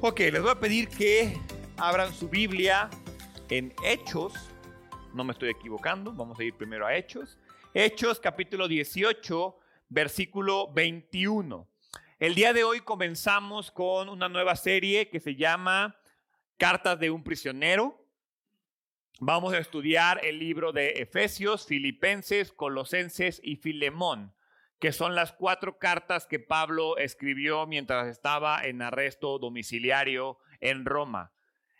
Ok, les voy a pedir que abran su Biblia en Hechos. No me estoy equivocando, vamos a ir primero a Hechos. Hechos capítulo 18, versículo 21. El día de hoy comenzamos con una nueva serie que se llama Cartas de un prisionero. Vamos a estudiar el libro de Efesios, Filipenses, Colosenses y Filemón que son las cuatro cartas que Pablo escribió mientras estaba en arresto domiciliario en Roma.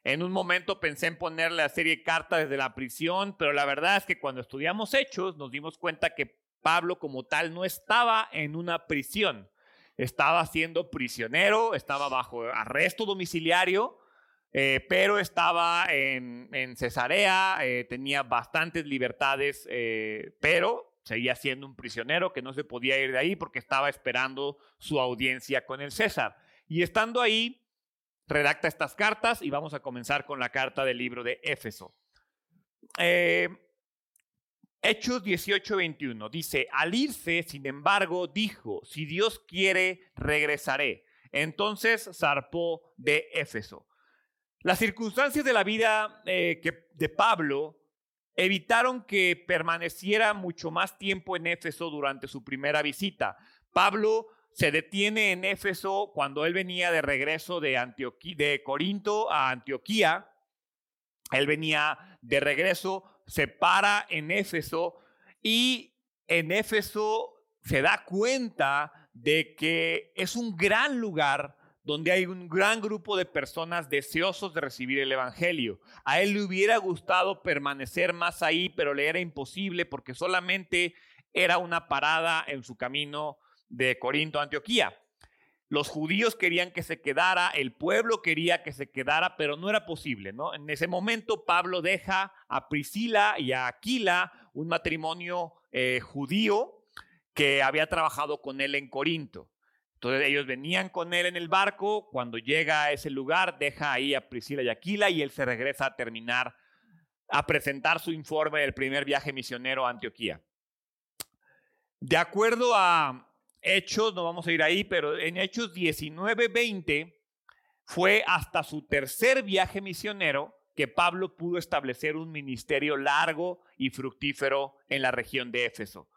En un momento pensé en ponerle la serie cartas desde la prisión, pero la verdad es que cuando estudiamos hechos nos dimos cuenta que Pablo como tal no estaba en una prisión, estaba siendo prisionero, estaba bajo arresto domiciliario, eh, pero estaba en, Cesarea, eh, tenía bastantes libertades, eh, pero seguía siendo un prisionero que no se podía ir de ahí porque estaba esperando su audiencia con el César. Y estando ahí, redacta estas cartas y vamos a comenzar con la carta del libro de Éfeso. Eh, Hechos 18:21 dice, al irse, sin embargo, dijo, si Dios quiere, regresaré. Entonces zarpó de Éfeso. Las circunstancias de la vida eh, de Pablo evitaron que permaneciera mucho más tiempo en Éfeso durante su primera visita. Pablo se detiene en Éfeso cuando él venía de regreso de, Corinto a Antioquía. Él venía de regreso, se para en Éfeso y en Éfeso se da cuenta de que es un gran lugar donde hay un gran grupo de personas deseosos de recibir el Evangelio. A él le hubiera gustado permanecer más ahí, pero le era imposible porque solamente era una parada en su camino de Corinto a Antioquía. Los judíos querían que se quedara, el pueblo quería que se quedara, pero no era posible. En ese momento Pablo deja a Priscila y a Aquila, un matrimonio eh, judío que había trabajado con él en Corinto. Entonces ellos venían con él en el barco, cuando llega a ese lugar, deja ahí a Priscila y Aquila y él se regresa a terminar, a presentar su informe del primer viaje misionero a Antioquía. De acuerdo a Hechos, no vamos a ir ahí, pero en Hechos 19-20 fue hasta su tercer viaje misionero que Pablo pudo establecer un ministerio largo y fructífero en la región de Éfeso.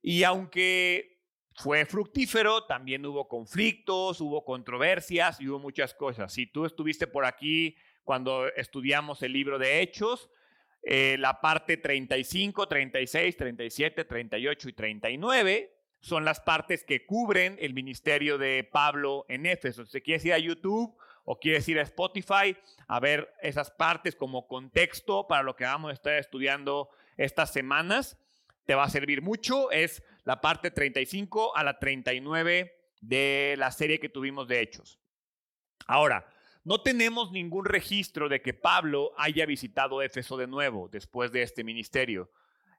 Y aunque fue fructífero, también hubo conflictos, hubo controversias y hubo muchas cosas. Si tú estuviste por aquí cuando estudiamos el libro de Hechos, eh, la parte 35, 36, 37, 38 y 39 son las partes que cubren el ministerio de Pablo en Éfeso. Si quieres ir a YouTube o quieres ir a Spotify a ver esas partes como contexto para lo que vamos a estar estudiando estas semanas, te va a servir mucho. Es la parte 35 a la 39 de la serie que tuvimos de Hechos. Ahora, no tenemos ningún registro de que Pablo haya visitado Éfeso de nuevo después de este ministerio,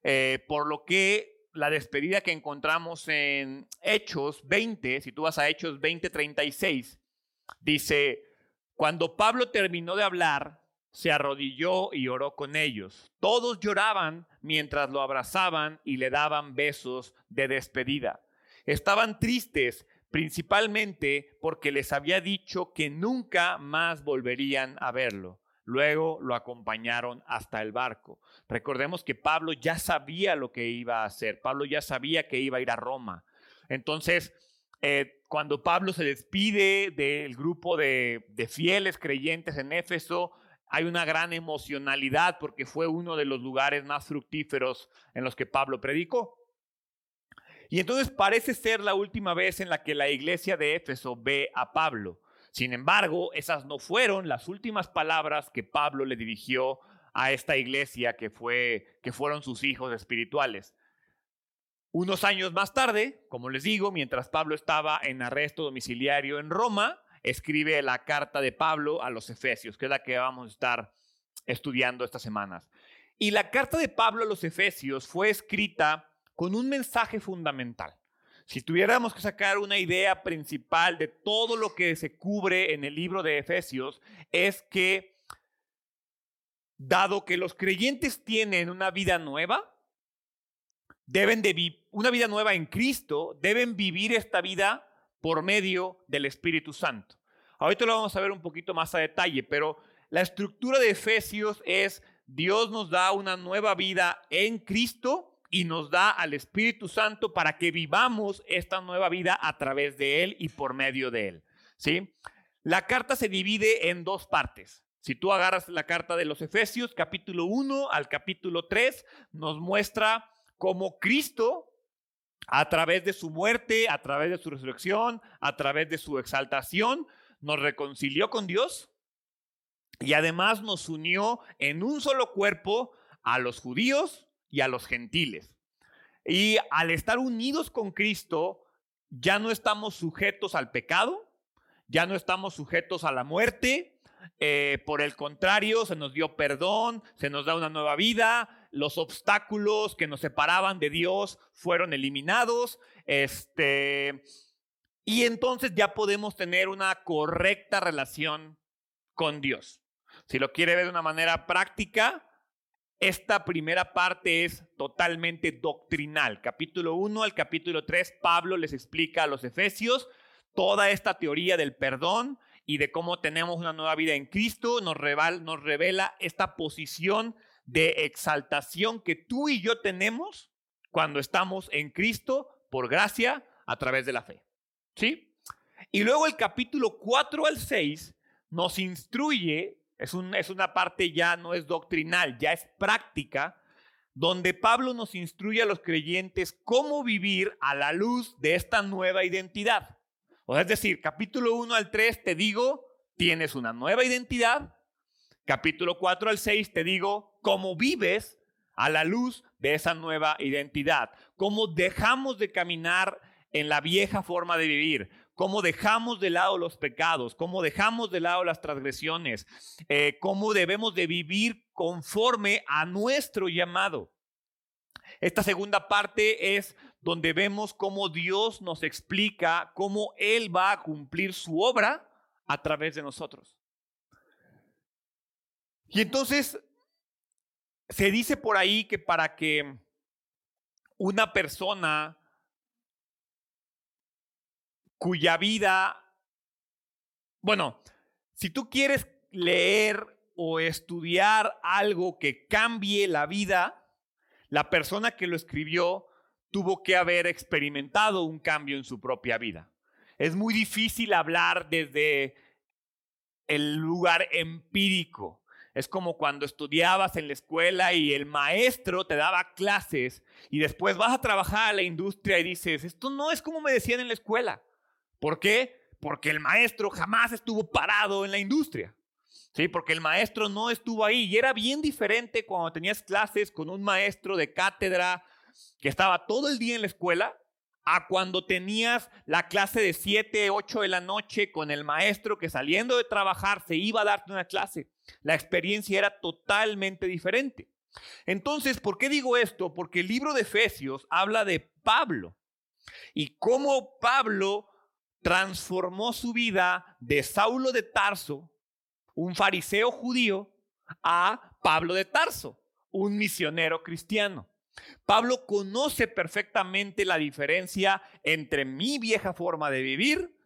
eh, por lo que la despedida que encontramos en Hechos 20, si tú vas a Hechos 20, 36, dice, cuando Pablo terminó de hablar, se arrodilló y oró con ellos. Todos lloraban mientras lo abrazaban y le daban besos de despedida. Estaban tristes principalmente porque les había dicho que nunca más volverían a verlo. Luego lo acompañaron hasta el barco. Recordemos que Pablo ya sabía lo que iba a hacer. Pablo ya sabía que iba a ir a Roma. Entonces, eh, cuando Pablo se despide del grupo de, de fieles creyentes en Éfeso, hay una gran emocionalidad porque fue uno de los lugares más fructíferos en los que Pablo predicó. Y entonces parece ser la última vez en la que la iglesia de Éfeso ve a Pablo. Sin embargo, esas no fueron las últimas palabras que Pablo le dirigió a esta iglesia que, fue, que fueron sus hijos espirituales. Unos años más tarde, como les digo, mientras Pablo estaba en arresto domiciliario en Roma, escribe la carta de Pablo a los Efesios, que es la que vamos a estar estudiando estas semanas. Y la carta de Pablo a los Efesios fue escrita con un mensaje fundamental. Si tuviéramos que sacar una idea principal de todo lo que se cubre en el libro de Efesios, es que dado que los creyentes tienen una vida nueva, deben de una vida nueva en Cristo, deben vivir esta vida por medio del Espíritu Santo. Ahorita lo vamos a ver un poquito más a detalle, pero la estructura de Efesios es Dios nos da una nueva vida en Cristo y nos da al Espíritu Santo para que vivamos esta nueva vida a través de Él y por medio de Él. ¿sí? La carta se divide en dos partes. Si tú agarras la carta de los Efesios, capítulo 1 al capítulo 3, nos muestra cómo Cristo, a través de su muerte, a través de su resurrección, a través de su exaltación, nos reconcilió con Dios y además nos unió en un solo cuerpo a los judíos y a los gentiles. Y al estar unidos con Cristo, ya no estamos sujetos al pecado, ya no estamos sujetos a la muerte, eh, por el contrario, se nos dio perdón, se nos da una nueva vida, los obstáculos que nos separaban de Dios fueron eliminados, este, y entonces ya podemos tener una correcta relación con Dios. Si lo quiere ver de una manera práctica, esta primera parte es totalmente doctrinal. Capítulo 1 al capítulo 3, Pablo les explica a los efesios toda esta teoría del perdón y de cómo tenemos una nueva vida en Cristo, nos revela, nos revela esta posición de exaltación que tú y yo tenemos cuando estamos en Cristo por gracia a través de la fe. ¿Sí? Y luego el capítulo 4 al 6 nos instruye es, es una parte ya no es doctrinal, ya es práctica, donde Pablo nos instruye a los creyentes cómo vivir a la luz de esta nueva identidad. O es decir, capítulo 1 al 3 te digo, tienes una nueva identidad. Capítulo 4 al 6 te digo cómo vives a la luz de esa nueva identidad. Cómo dejamos de caminar en la vieja forma de vivir cómo dejamos de lado los pecados, cómo dejamos de lado las transgresiones, eh, cómo debemos de vivir conforme a nuestro llamado. Esta segunda parte es donde vemos cómo Dios nos explica cómo Él va a cumplir su obra a través de nosotros. Y entonces se dice por ahí que para que una persona cuya vida, bueno, si tú quieres leer o estudiar algo que cambie la vida, la persona que lo escribió tuvo que haber experimentado un cambio en su propia vida. Es muy difícil hablar desde el lugar empírico. Es como cuando estudiabas en la escuela y el maestro te daba clases y después vas a trabajar a la industria y dices, esto no es como me decían en la escuela. ¿Por qué? Porque el maestro jamás estuvo parado en la industria. Sí, porque el maestro no estuvo ahí y era bien diferente cuando tenías clases con un maestro de cátedra que estaba todo el día en la escuela a cuando tenías la clase de 7, 8 de la noche con el maestro que saliendo de trabajar se iba a darte una clase. La experiencia era totalmente diferente. Entonces, ¿por qué digo esto? Porque el libro de Efesios habla de Pablo y cómo Pablo transformó su vida de Saulo de Tarso, un fariseo judío, a Pablo de Tarso, un misionero cristiano. Pablo conoce perfectamente la diferencia entre mi vieja forma de vivir,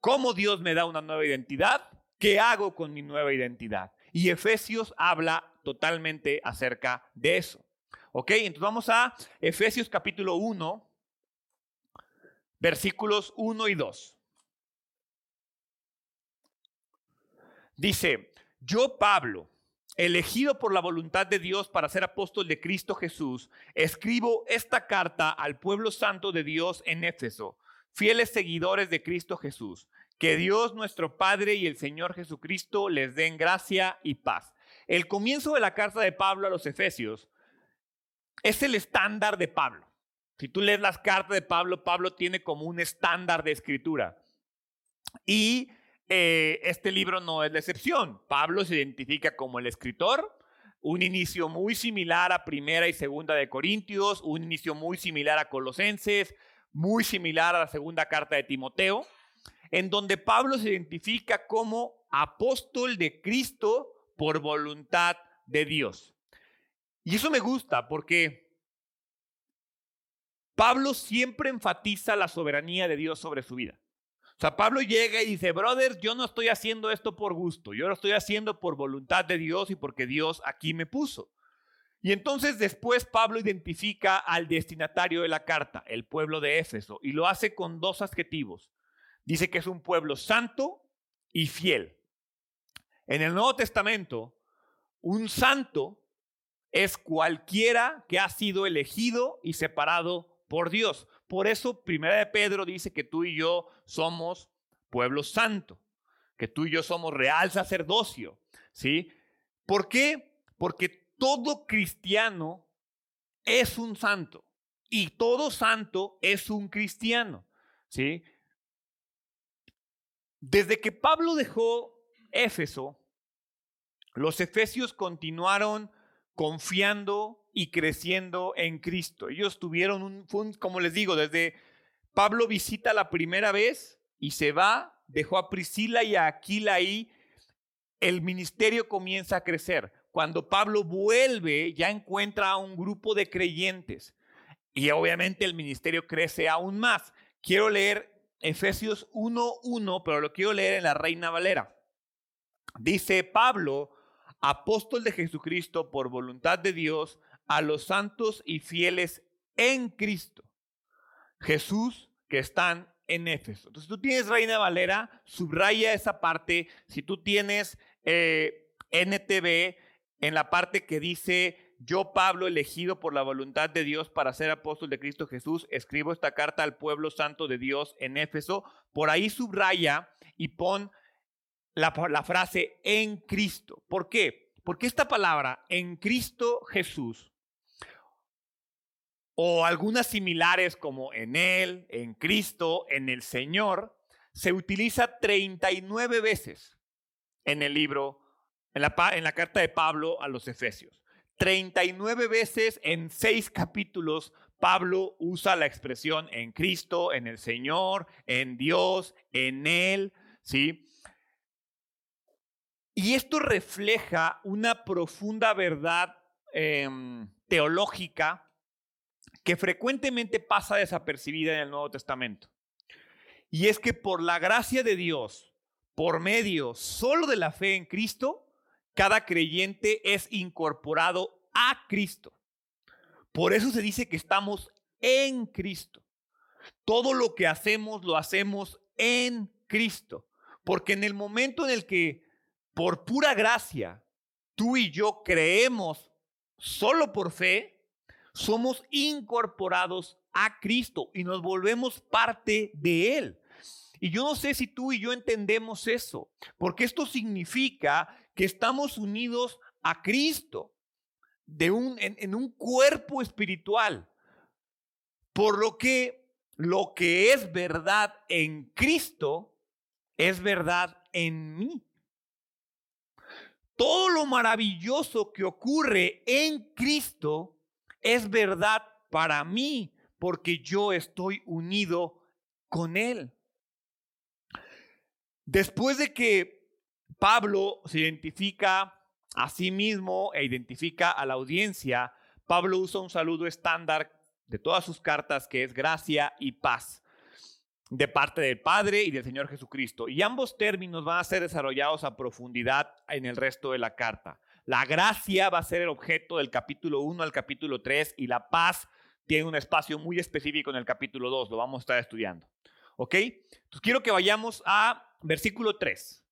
cómo Dios me da una nueva identidad, qué hago con mi nueva identidad. Y Efesios habla totalmente acerca de eso. Ok, entonces vamos a Efesios capítulo 1, versículos 1 y 2. Dice, yo Pablo, elegido por la voluntad de Dios para ser apóstol de Cristo Jesús, escribo esta carta al pueblo santo de Dios en Éfeso, fieles seguidores de Cristo Jesús. Que Dios nuestro Padre y el Señor Jesucristo les den gracia y paz. El comienzo de la carta de Pablo a los Efesios es el estándar de Pablo. Si tú lees las cartas de Pablo, Pablo tiene como un estándar de escritura. Y eh, este libro no es la excepción. Pablo se identifica como el escritor, un inicio muy similar a Primera y Segunda de Corintios, un inicio muy similar a Colosenses, muy similar a la segunda carta de Timoteo, en donde Pablo se identifica como apóstol de Cristo por voluntad de Dios. Y eso me gusta porque Pablo siempre enfatiza la soberanía de Dios sobre su vida. O sea, Pablo llega y dice, brothers, yo no estoy haciendo esto por gusto, yo lo estoy haciendo por voluntad de Dios y porque Dios aquí me puso. Y entonces después Pablo identifica al destinatario de la carta, el pueblo de Éfeso, y lo hace con dos adjetivos. Dice que es un pueblo santo y fiel. En el Nuevo Testamento, un santo es cualquiera que ha sido elegido y separado por Dios. Por eso, Primera de Pedro dice que tú y yo somos pueblo santo, que tú y yo somos real sacerdocio, ¿sí? ¿Por qué? Porque todo cristiano es un santo y todo santo es un cristiano, ¿sí? Desde que Pablo dejó Éfeso, los efesios continuaron confiando y creciendo en Cristo. Ellos tuvieron un, como les digo, desde Pablo visita la primera vez y se va, dejó a Priscila y a Aquila ahí, el ministerio comienza a crecer. Cuando Pablo vuelve, ya encuentra a un grupo de creyentes y obviamente el ministerio crece aún más. Quiero leer Efesios 1.1, pero lo quiero leer en la Reina Valera. Dice Pablo, apóstol de Jesucristo por voluntad de Dios, a los santos y fieles en Cristo. Jesús que están en Éfeso. Entonces, tú tienes Reina Valera, subraya esa parte. Si tú tienes eh, NTV, en la parte que dice, yo Pablo, elegido por la voluntad de Dios para ser apóstol de Cristo Jesús, escribo esta carta al pueblo santo de Dios en Éfeso. Por ahí subraya y pon la, la frase en Cristo. ¿Por qué? Porque esta palabra, en Cristo Jesús, o algunas similares como en Él, en Cristo, en el Señor, se utiliza 39 veces en el libro, en la, carta de Pablo a los Efesios. 39 veces en seis capítulos Pablo usa la expresión en Cristo, en el Señor, en Dios, en Él, ¿sí? Y esto refleja una profunda verdad em, teológica que frecuentemente pasa desapercibida en el Nuevo Testamento. Y es que por la gracia de Dios, por medio solo de la fe en Cristo, cada creyente es incorporado a Cristo. Por eso se dice que estamos en Cristo. Todo lo que hacemos lo hacemos en Cristo. Porque en el momento en el que por pura gracia tú y yo creemos solo por fe, somos incorporados a Cristo y nos volvemos parte de Él. Y yo no sé si tú y yo entendemos eso, porque esto significa que estamos unidos a Cristo en, en un cuerpo espiritual. Por lo que lo que es verdad en Cristo es verdad en mí. Todo lo maravilloso que ocurre en Cristo es verdad para mí porque yo estoy unido con Él. Después de que Pablo se identifica a sí mismo e identifica a la audiencia, Pablo usa un saludo estándar de todas sus cartas que es gracia y paz de parte del Padre y del Señor Jesucristo. Y ambos términos van a ser desarrollados a profundidad en el resto de la carta. La gracia va a ser el objeto del capítulo 1 al capítulo 3 y la paz tiene un espacio muy específico en el capítulo 2, lo vamos a estar estudiando. ¿Ok? Entonces quiero que vayamos a versículo 3.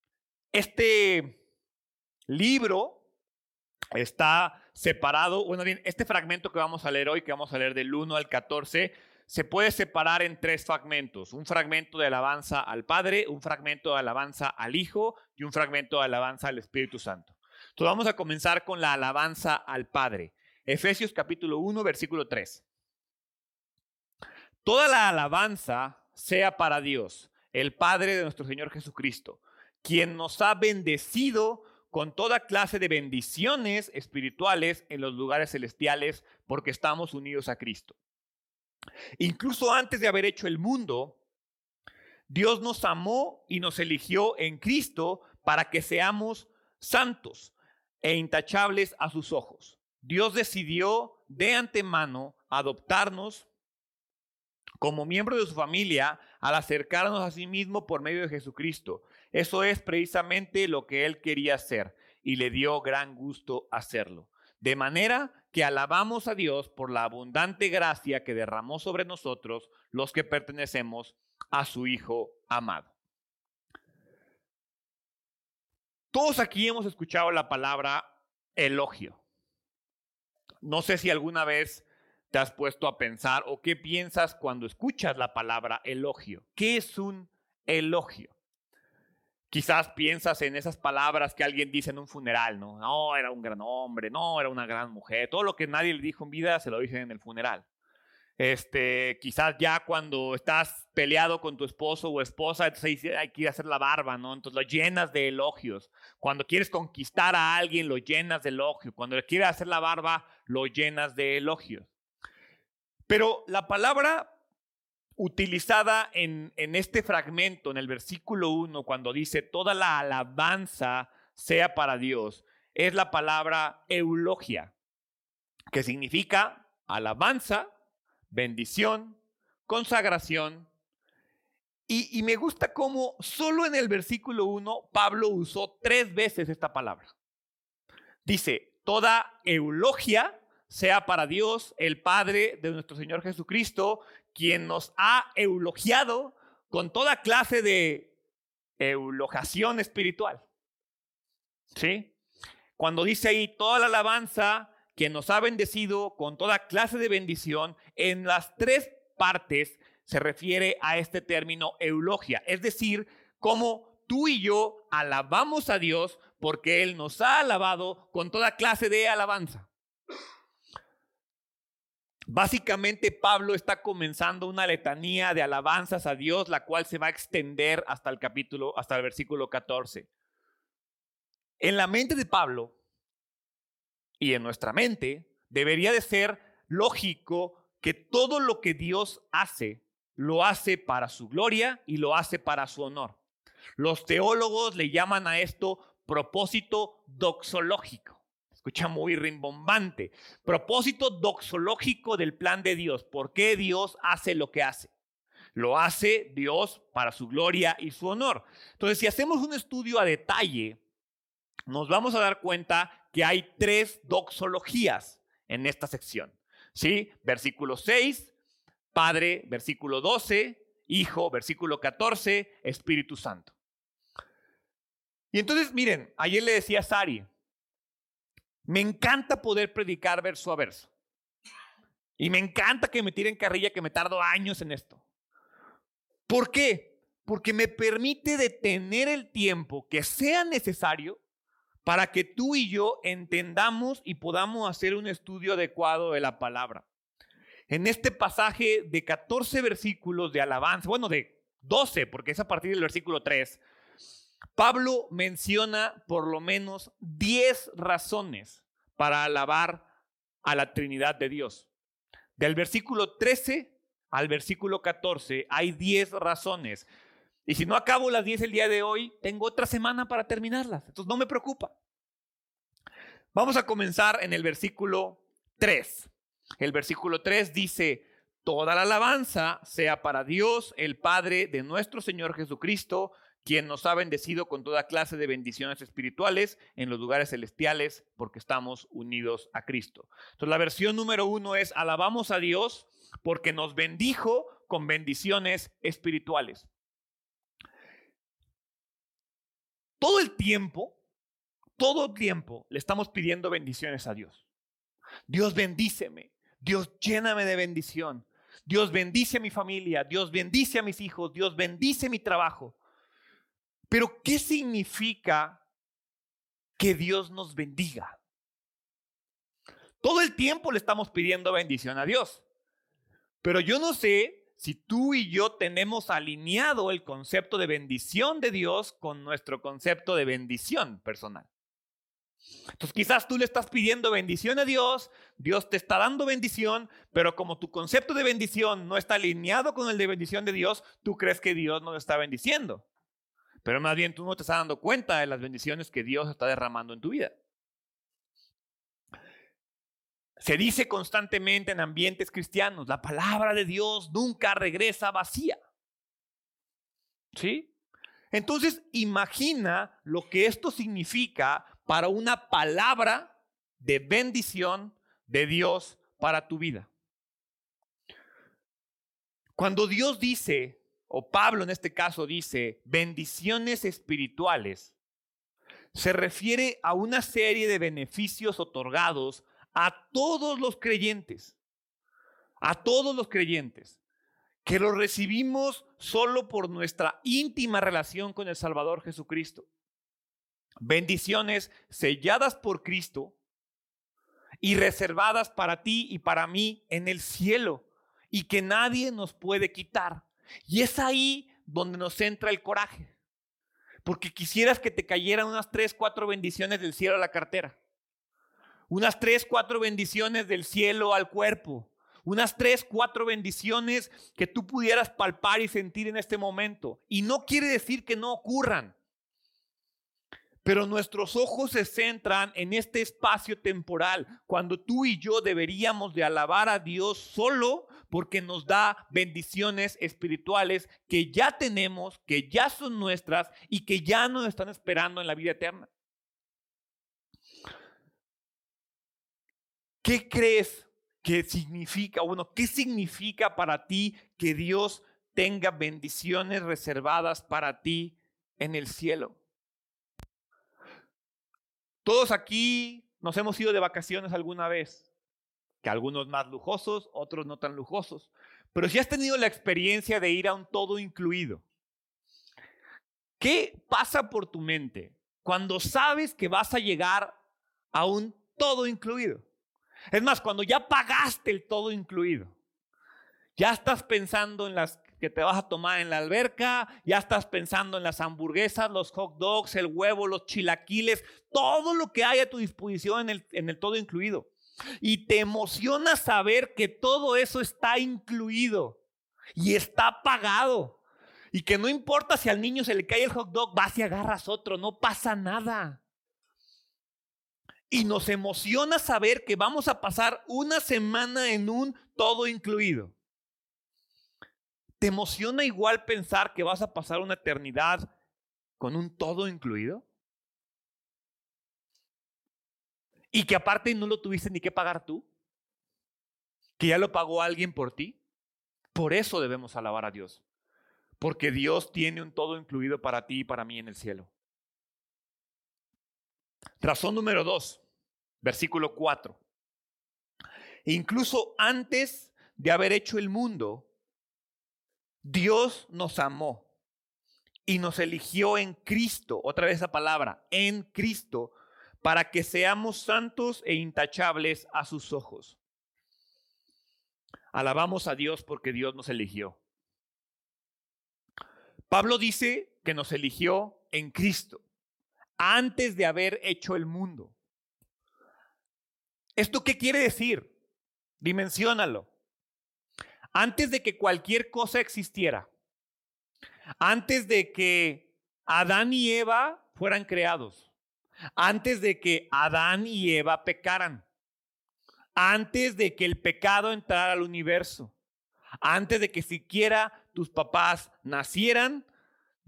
Este libro está separado, bueno bien, este fragmento que vamos a leer hoy, que vamos a leer del 1 al 14, se puede separar en tres fragmentos. Un fragmento de alabanza al Padre, un fragmento de alabanza al Hijo y un fragmento de alabanza al Espíritu Santo. Entonces vamos a comenzar con la alabanza al Padre. Efesios capítulo 1, versículo 3. Toda la alabanza sea para Dios, el Padre de nuestro Señor Jesucristo, quien nos ha bendecido con toda clase de bendiciones espirituales en los lugares celestiales porque estamos unidos a Cristo. Incluso antes de haber hecho el mundo, Dios nos amó y nos eligió en Cristo para que seamos santos, e intachables a sus ojos. Dios decidió de antemano adoptarnos como miembro de su familia al acercarnos a sí mismo por medio de Jesucristo. Eso es precisamente lo que él quería hacer y le dio gran gusto hacerlo. De manera que alabamos a Dios por la abundante gracia que derramó sobre nosotros los que pertenecemos a su Hijo amado. Todos aquí hemos escuchado la palabra elogio. No sé si alguna vez te has puesto a pensar o qué piensas cuando escuchas la palabra elogio. ¿Qué es un elogio? Quizás piensas en esas palabras que alguien dice en un funeral, ¿no? No, era un gran hombre, no, era una gran mujer. Todo lo que nadie le dijo en vida se lo dicen en el funeral. Este, quizás ya cuando estás peleado con tu esposo o esposa, entonces hay que ir a hacer la barba, ¿no? Entonces lo llenas de elogios. Cuando quieres conquistar a alguien, lo llenas de elogios. Cuando le quieres hacer la barba, lo llenas de elogios. Pero la palabra utilizada en, en, este fragmento, en el versículo 1, cuando dice toda la alabanza sea para Dios, es la palabra eulogia, que significa alabanza, bendición, consagración. Y, me gusta cómo solo en el versículo 1 Pablo usó tres veces esta palabra. Dice, toda eulogia sea para Dios, el Padre de nuestro Señor Jesucristo, quien nos ha eulogiado con toda clase de eulogación espiritual. ¿Sí? Cuando dice ahí toda la alabanza, quien nos ha bendecido con toda clase de bendición, en las tres partes se refiere a este término eulogia, es decir, como tú y yo alabamos a Dios porque Él nos ha alabado con toda clase de alabanza. Básicamente Pablo está comenzando una letanía de alabanzas a Dios, la cual se va a extender hasta el capítulo, hasta el versículo 14. En la mente de Pablo y en nuestra mente debería de ser lógico que todo lo que Dios hace lo hace para su gloria y lo hace para su honor. Los teólogos le llaman a esto propósito doxológico escucha muy rimbombante. Propósito doxológico del plan de Dios. ¿Por qué Dios hace lo que hace? Lo hace Dios para su gloria y su honor. Entonces, si hacemos un estudio a detalle, nos vamos a dar cuenta que hay tres doxologías en esta sección. ¿Sí? Versículo 6, Padre, versículo 12, Hijo, versículo 14, Espíritu Santo. Y entonces, miren, ayer le decía a Sari, me encanta poder predicar verso a verso. Y me encanta que me tiren carrilla, que me tardo años en esto. ¿Por qué? Porque me permite detener el tiempo que sea necesario para que tú y yo entendamos y podamos hacer un estudio adecuado de la palabra. En este pasaje de 14 versículos de alabanza, bueno, de 12, porque es a partir del versículo 3, Pablo menciona por lo menos 10 razones para alabar a la Trinidad de Dios. Del versículo 13 al versículo 14 hay 10 razones. Y si no acabo las 10 el día de hoy, tengo otra semana para terminarlas. Entonces no me preocupa. Vamos a comenzar en el versículo 3. El versículo 3 dice, toda la alabanza sea para Dios, el Padre de nuestro Señor Jesucristo, quien nos ha bendecido con toda clase de bendiciones espirituales en los lugares celestiales porque estamos unidos a Cristo. Entonces la versión número uno es, alabamos a Dios porque nos bendijo con bendiciones espirituales. Todo el tiempo, todo el tiempo le estamos pidiendo bendiciones a Dios. Dios bendíceme, Dios lléname de bendición, Dios bendice a mi familia, Dios bendice a mis hijos, Dios bendice mi trabajo. Pero ¿qué significa que Dios nos bendiga? Todo el tiempo le estamos pidiendo bendición a Dios. Pero yo no sé si tú y yo tenemos alineado el concepto de bendición de Dios con nuestro concepto de bendición personal. Entonces quizás tú le estás pidiendo bendición a Dios, Dios te está dando bendición, pero como tu concepto de bendición no está alineado con el de bendición de Dios, tú crees que Dios no te está bendiciendo. Pero más bien tú no te estás dando cuenta de las bendiciones que Dios está derramando en tu vida. Se dice constantemente en ambientes cristianos, la palabra de Dios nunca regresa vacía. ¿Sí? Entonces, imagina lo que esto significa para una palabra de bendición de Dios para tu vida. Cuando Dios dice, o Pablo en este caso dice, bendiciones espirituales, se refiere a una serie de beneficios otorgados a todos los creyentes, a todos los creyentes, que los recibimos solo por nuestra íntima relación con el Salvador Jesucristo. Bendiciones selladas por Cristo y reservadas para ti y para mí en el cielo y que nadie nos puede quitar. Y es ahí donde nos entra el coraje. Porque quisieras que te cayeran unas tres, cuatro bendiciones del cielo a la cartera. Unas tres, cuatro bendiciones del cielo al cuerpo. Unas tres, cuatro bendiciones que tú pudieras palpar y sentir en este momento. Y no quiere decir que no ocurran. Pero nuestros ojos se centran en este espacio temporal, cuando tú y yo deberíamos de alabar a Dios solo porque nos da bendiciones espirituales que ya tenemos, que ya son nuestras y que ya nos están esperando en la vida eterna. ¿Qué crees que significa, bueno, qué significa para ti que Dios tenga bendiciones reservadas para ti en el cielo? Todos aquí nos hemos ido de vacaciones alguna vez, que algunos más lujosos, otros no tan lujosos. Pero si has tenido la experiencia de ir a un todo incluido, ¿qué pasa por tu mente cuando sabes que vas a llegar a un todo incluido? Es más, cuando ya pagaste el todo incluido, ya estás pensando en las que te vas a tomar en la alberca, ya estás pensando en las hamburguesas, los hot dogs, el huevo, los chilaquiles, todo lo que hay a tu disposición en el, en el todo incluido. Y te emociona saber que todo eso está incluido y está pagado. Y que no importa si al niño se le cae el hot dog, vas y agarras otro, no pasa nada. Y nos emociona saber que vamos a pasar una semana en un todo incluido. ¿Te emociona igual pensar que vas a pasar una eternidad con un todo incluido? Y que aparte no lo tuviste ni que pagar tú. Que ya lo pagó alguien por ti. Por eso debemos alabar a Dios. Porque Dios tiene un todo incluido para ti y para mí en el cielo. Razón número dos, versículo cuatro. Incluso antes de haber hecho el mundo, Dios nos amó y nos eligió en Cristo, otra vez esa palabra, en Cristo, para que seamos santos e intachables a sus ojos. Alabamos a Dios porque Dios nos eligió. Pablo dice que nos eligió en Cristo, antes de haber hecho el mundo. ¿Esto qué quiere decir? Dimensiónalo antes de que cualquier cosa existiera, antes de que Adán y Eva fueran creados, antes de que Adán y Eva pecaran, antes de que el pecado entrara al universo, antes de que siquiera tus papás nacieran,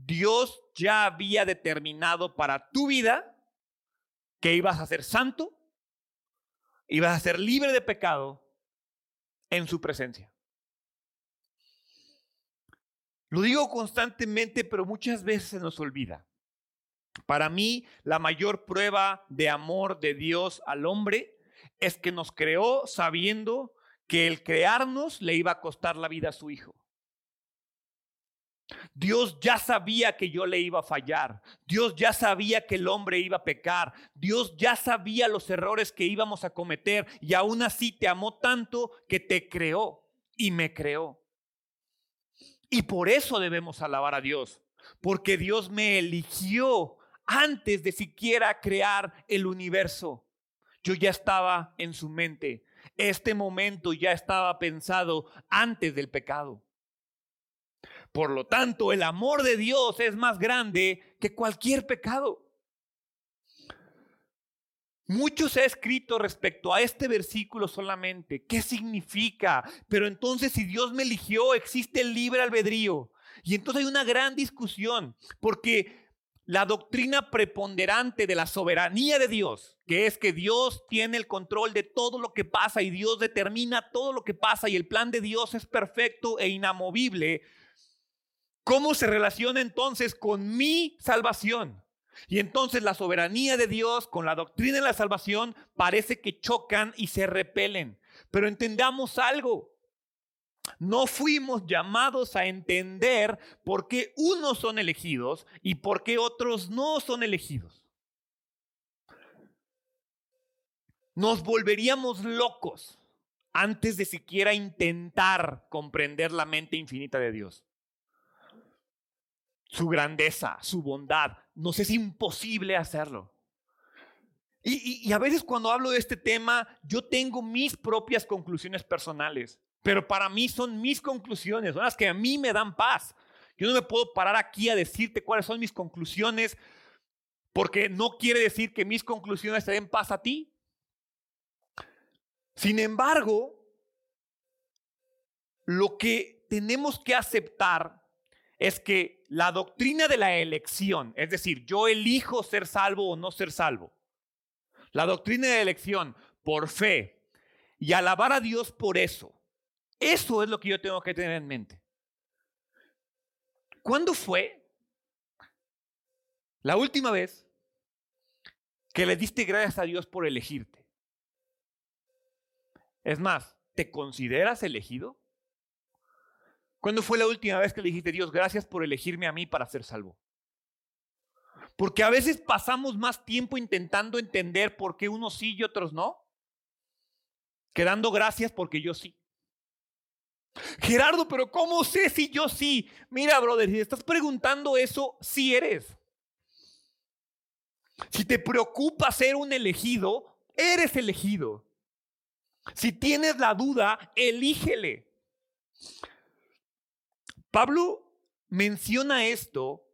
Dios ya había determinado para tu vida que ibas a ser santo, ibas a ser libre de pecado en su presencia. Lo digo constantemente, pero muchas veces se nos olvida. Para mí, la mayor prueba de amor de Dios al hombre es que nos creó sabiendo que el crearnos le iba a costar la vida a su hijo. Dios ya sabía que yo le iba a fallar. Dios ya sabía que el hombre iba a pecar. Dios ya sabía los errores que íbamos a cometer y aún así te amó tanto que te creó y me creó. Y por eso debemos alabar a Dios, porque Dios me eligió antes de siquiera crear el universo. Yo ya estaba en su mente. Este momento ya estaba pensado antes del pecado. Por lo tanto, el amor de Dios es más grande que cualquier pecado. Mucho se ha escrito respecto a este versículo solamente. ¿Qué significa? Pero entonces si Dios me eligió, existe el libre albedrío. Y entonces hay una gran discusión, porque la doctrina preponderante de la soberanía de Dios, que es que Dios tiene el control de todo lo que pasa y Dios determina todo lo que pasa y el plan de Dios es perfecto e inamovible, ¿cómo se relaciona entonces con mi salvación? Y entonces la soberanía de Dios con la doctrina de la salvación parece que chocan y se repelen. Pero entendamos algo. No fuimos llamados a entender por qué unos son elegidos y por qué otros no son elegidos. Nos volveríamos locos antes de siquiera intentar comprender la mente infinita de Dios. Su grandeza, su bondad. Nos es imposible hacerlo. Y, a veces cuando hablo de este tema, yo tengo mis propias conclusiones personales. Pero para mí son mis conclusiones, son las que a mí me dan paz. Yo no me puedo parar aquí a decirte cuáles son mis conclusiones, porque no quiere decir que mis conclusiones te den paz a ti. Sin embargo, lo que tenemos que aceptar es que la doctrina de la elección, es decir, yo elijo ser salvo o no ser salvo, la doctrina de elección por fe y alabar a Dios por eso, eso es lo que yo tengo que tener en mente. ¿Cuándo fue la última vez que le diste gracias a Dios por elegirte? Es más, ¿te consideras elegido? ¿Cuándo fue la última vez que le dijiste, Dios, gracias por elegirme a mí para ser salvo? Porque a veces pasamos más tiempo intentando entender por qué unos sí y otros no, que dando gracias porque yo sí. Gerardo, pero ¿cómo sé si yo sí? Mira, brother, si estás preguntando eso, sí eres. Si te preocupa ser un elegido, eres elegido. Si tienes la duda, elígele. Pablo menciona esto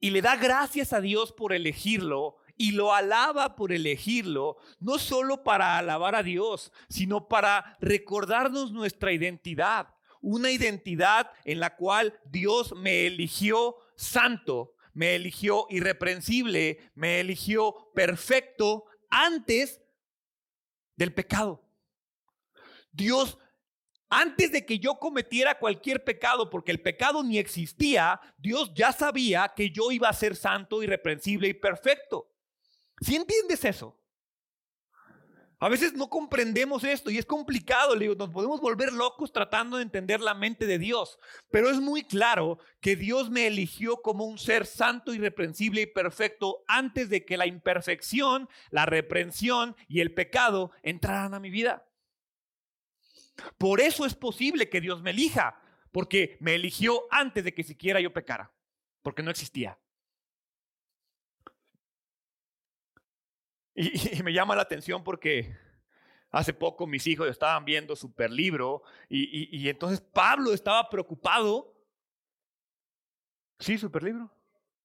y le da gracias a Dios por elegirlo y lo alaba por elegirlo, no solo para alabar a Dios, sino para recordarnos nuestra identidad, una identidad en la cual Dios me eligió santo, me eligió irreprensible, me eligió perfecto antes del pecado. Dios antes de que yo cometiera cualquier pecado, porque el pecado ni existía, Dios ya sabía que yo iba a ser santo, irreprensible y perfecto. ¿Sí entiendes eso? A veces no comprendemos esto y es complicado, le nos podemos volver locos tratando de entender la mente de Dios, pero es muy claro que Dios me eligió como un ser santo, irreprensible y perfecto antes de que la imperfección, la reprensión y el pecado entraran a mi vida. Por eso es posible que Dios me elija, porque me eligió antes de que siquiera yo pecara, porque no existía. Y, me llama la atención porque hace poco mis hijos estaban viendo Super Libro y, y, entonces Pablo estaba preocupado. Sí, Super Libro.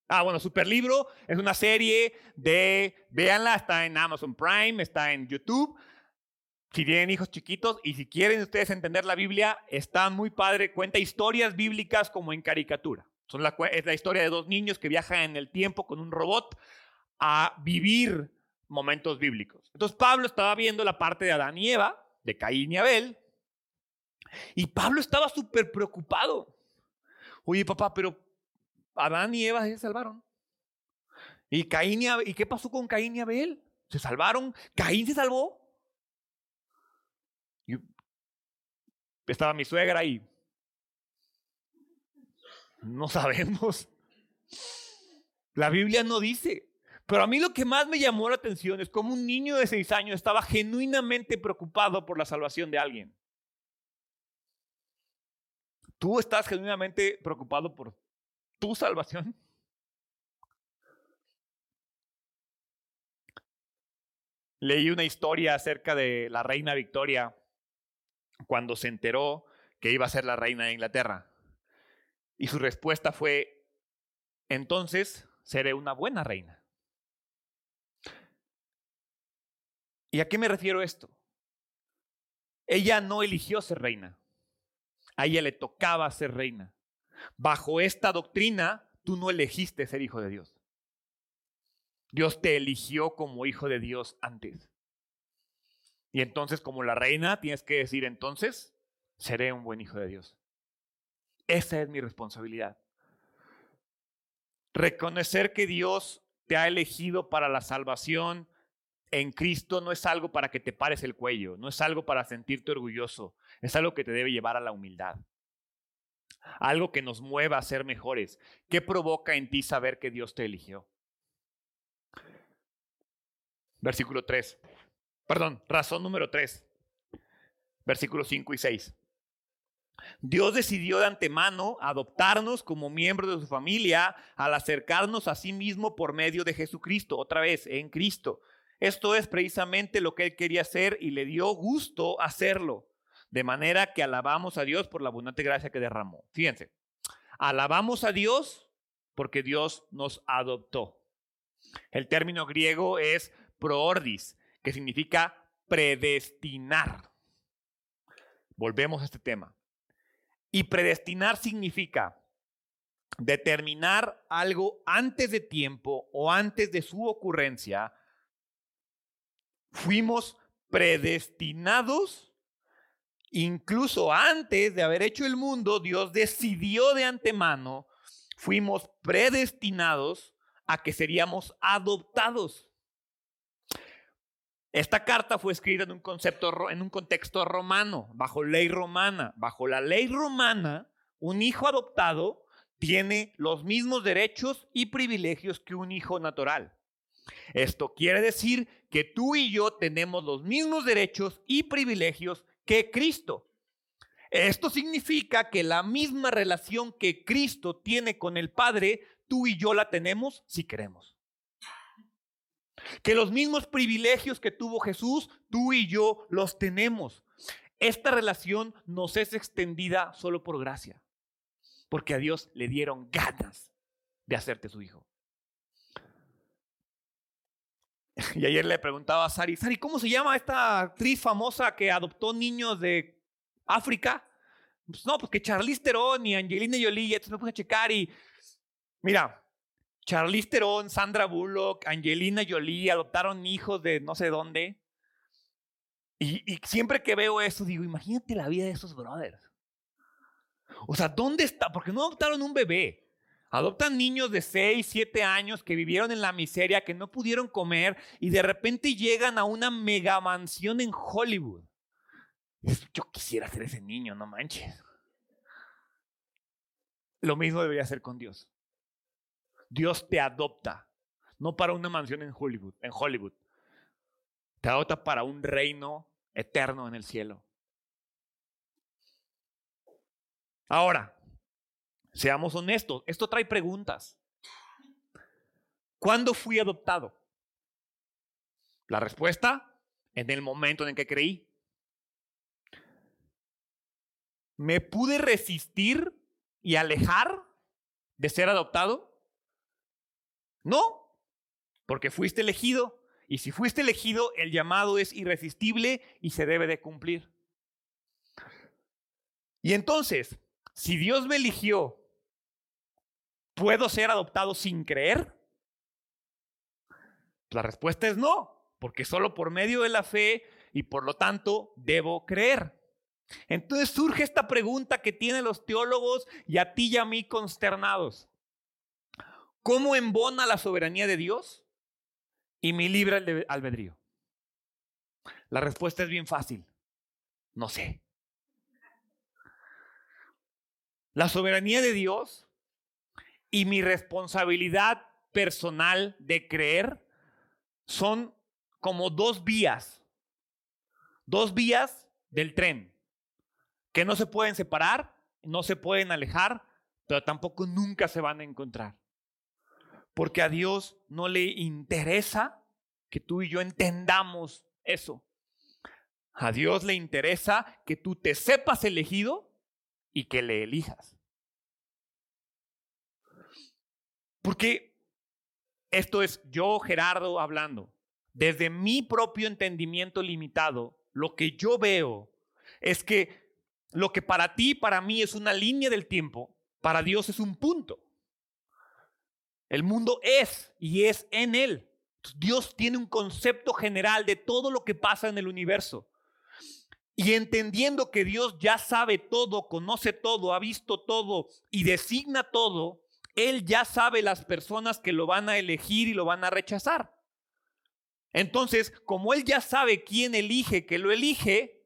Ah, bueno, Super Libro es una serie de, véanla, está en Amazon Prime, está en YouTube. Si tienen hijos chiquitos y si quieren ustedes entender la Biblia, está muy padre. Cuenta historias bíblicas como en caricatura. Son la, es la historia de dos niños que viajan en el tiempo con un robot a vivir momentos bíblicos. Entonces Pablo estaba viendo la parte de Adán y Eva, de Caín y Abel, y Pablo estaba súper preocupado. Oye, papá, pero Adán y Eva se salvaron. ¿Y, Caín y, ¿Y qué pasó con Caín y Abel? ¿Se salvaron? ¿Caín se salvó? Y estaba mi suegra ahí. No sabemos. La Biblia no dice. Pero a mí lo que más me llamó la atención es cómo un niño de seis años estaba genuinamente preocupado por la salvación de alguien. ¿Tú estás genuinamente preocupado por tu salvación? Leí una historia acerca de la reina Victoria cuando se enteró que iba a ser la reina de Inglaterra. Y su respuesta fue, entonces seré una buena reina. ¿Y a qué me refiero esto? Ella no eligió ser reina. A ella le tocaba ser reina. Bajo esta doctrina, tú no elegiste ser hijo de Dios. Dios te eligió como hijo de Dios antes. Y entonces, como la reina, tienes que decir, entonces, seré un buen hijo de Dios. Esa es mi responsabilidad. Reconocer que Dios te ha elegido para la salvación en Cristo no es algo para que te pares el cuello, no es algo para sentirte orgulloso, es algo que te debe llevar a la humildad. Algo que nos mueva a ser mejores. ¿Qué provoca en ti saber que Dios te eligió? Versículo 3. Perdón, razón número 3. Versículos 5 y 6. Dios decidió de antemano adoptarnos como miembros de su familia al acercarnos a sí mismo por medio de Jesucristo, otra vez, en Cristo. Esto es precisamente lo que Él quería hacer y le dio gusto hacerlo. De manera que alabamos a Dios por la abundante gracia que derramó. Fíjense, alabamos a Dios porque Dios nos adoptó. El término griego es proordis, que significa predestinar. Volvemos a este tema. Y predestinar significa determinar algo antes de tiempo o antes de su ocurrencia. Fuimos predestinados, incluso antes de haber hecho el mundo, Dios decidió de antemano, fuimos predestinados a que seríamos adoptados. Esta carta fue escrita en un, contexto romano, bajo ley romana. Bajo la ley romana, un hijo adoptado tiene los mismos derechos y privilegios que un hijo natural. Esto quiere decir que tú y yo tenemos los mismos derechos y privilegios que Cristo. Esto significa que la misma relación que Cristo tiene con el Padre, tú y yo la tenemos si queremos. Que los mismos privilegios que tuvo Jesús, tú y yo los tenemos. Esta relación nos es extendida solo por gracia, porque a Dios le dieron ganas de hacerte su hijo. Y ayer le preguntaba a Sari, Sari, ¿cómo se llama esta actriz famosa que adoptó niños de África? Pues no, pues que Charlize Theron y Angelina Jolie, entonces me puse a checar y mira, Charlize Theron, Sandra Bullock, Angelina Jolie adoptaron hijos de no sé dónde. Y, siempre que veo eso, digo, imagínate la vida de esos brothers. O sea, ¿dónde está? Porque no adoptaron un bebé. Adoptan niños de 6, 7 años que vivieron en la miseria, que no pudieron comer y de repente llegan a una mega mansión en Hollywood. Yo quisiera ser ese niño, no manches. Lo mismo debería ser con Dios. Dios te adopta, no para una mansión en Hollywood, en Hollywood. Te adopta para un reino eterno en el cielo. Ahora, seamos honestos, esto trae preguntas. ¿Cuándo fui adoptado? La respuesta, en el momento en que creí. ¿Me pude resistir y alejar de ser adoptado? No, porque fuiste elegido. Y si fuiste elegido, el llamado es irresistible y se debe de cumplir. Y entonces, si Dios me eligió, ¿puedo ser adoptado sin creer? La respuesta es no, porque solo por medio de la fe y por lo tanto debo creer. Entonces surge esta pregunta que tienen los teólogos y a ti y a mí consternados. ¿Cómo embona la soberanía de Dios y mi libre albedrío? La respuesta es bien fácil. No sé. La soberanía de Dios y mi responsabilidad personal de creer son como dos vías, dos vías del tren, que no se pueden separar, no se pueden alejar, pero tampoco nunca se van a encontrar. Porque a Dios no le interesa que tú y yo entendamos eso. A Dios le interesa que tú te sepas elegido y que le elijas. Porque esto es yo, Gerardo, hablando. desde mi propio entendimiento limitado, lo que yo veo es que lo que para ti, para mí es una línea del tiempo, para Dios es un punto. El mundo es y es en Él. Dios tiene un concepto general de todo lo que pasa en el universo. Y entendiendo que Dios ya sabe todo, conoce todo, ha visto todo y designa todo, Él ya sabe las personas que lo van a elegir y lo van a rechazar. Entonces, como Él ya sabe quién elige que lo elige,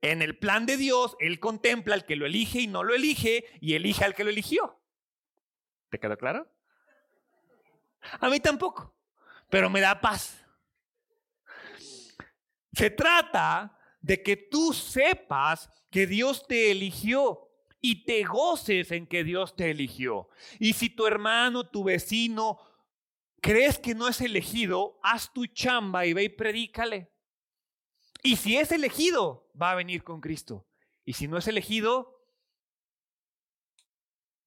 en el plan de Dios, Él contempla al que lo elige y no lo elige y elige al que lo eligió. ¿Te quedó claro? A mí tampoco, pero me da paz. Se trata de que tú sepas que Dios te eligió y te goces en que Dios te eligió. Y si tu hermano, tu vecino, crees que no es elegido, haz tu chamba y ve y predícale. Y si es elegido, va a venir con Cristo. Y si no es elegido,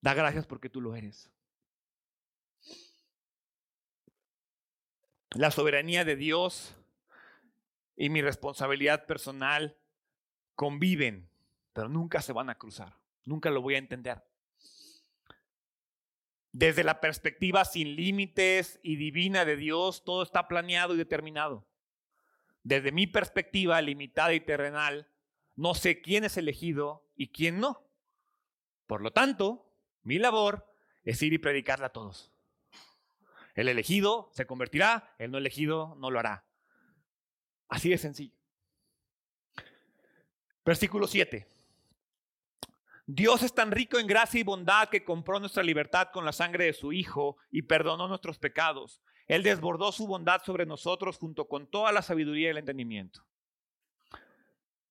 da gracias porque tú lo eres. La soberanía de Dios y mi responsabilidad personal conviven, pero nunca se van a cruzar. Nunca lo voy a entender. Desde la perspectiva sin límites y divina de Dios, todo está planeado y determinado. Desde mi perspectiva limitada y terrenal, no sé quién es elegido y quién no. Por lo tanto, mi labor es ir y predicarle a todos. El elegido se convertirá, el no elegido no lo hará. Así de sencillo. Versículo 7. Dios es tan rico en gracia y bondad que compró nuestra libertad con la sangre de su Hijo y perdonó nuestros pecados. Él desbordó su bondad sobre nosotros junto con toda la sabiduría y el entendimiento.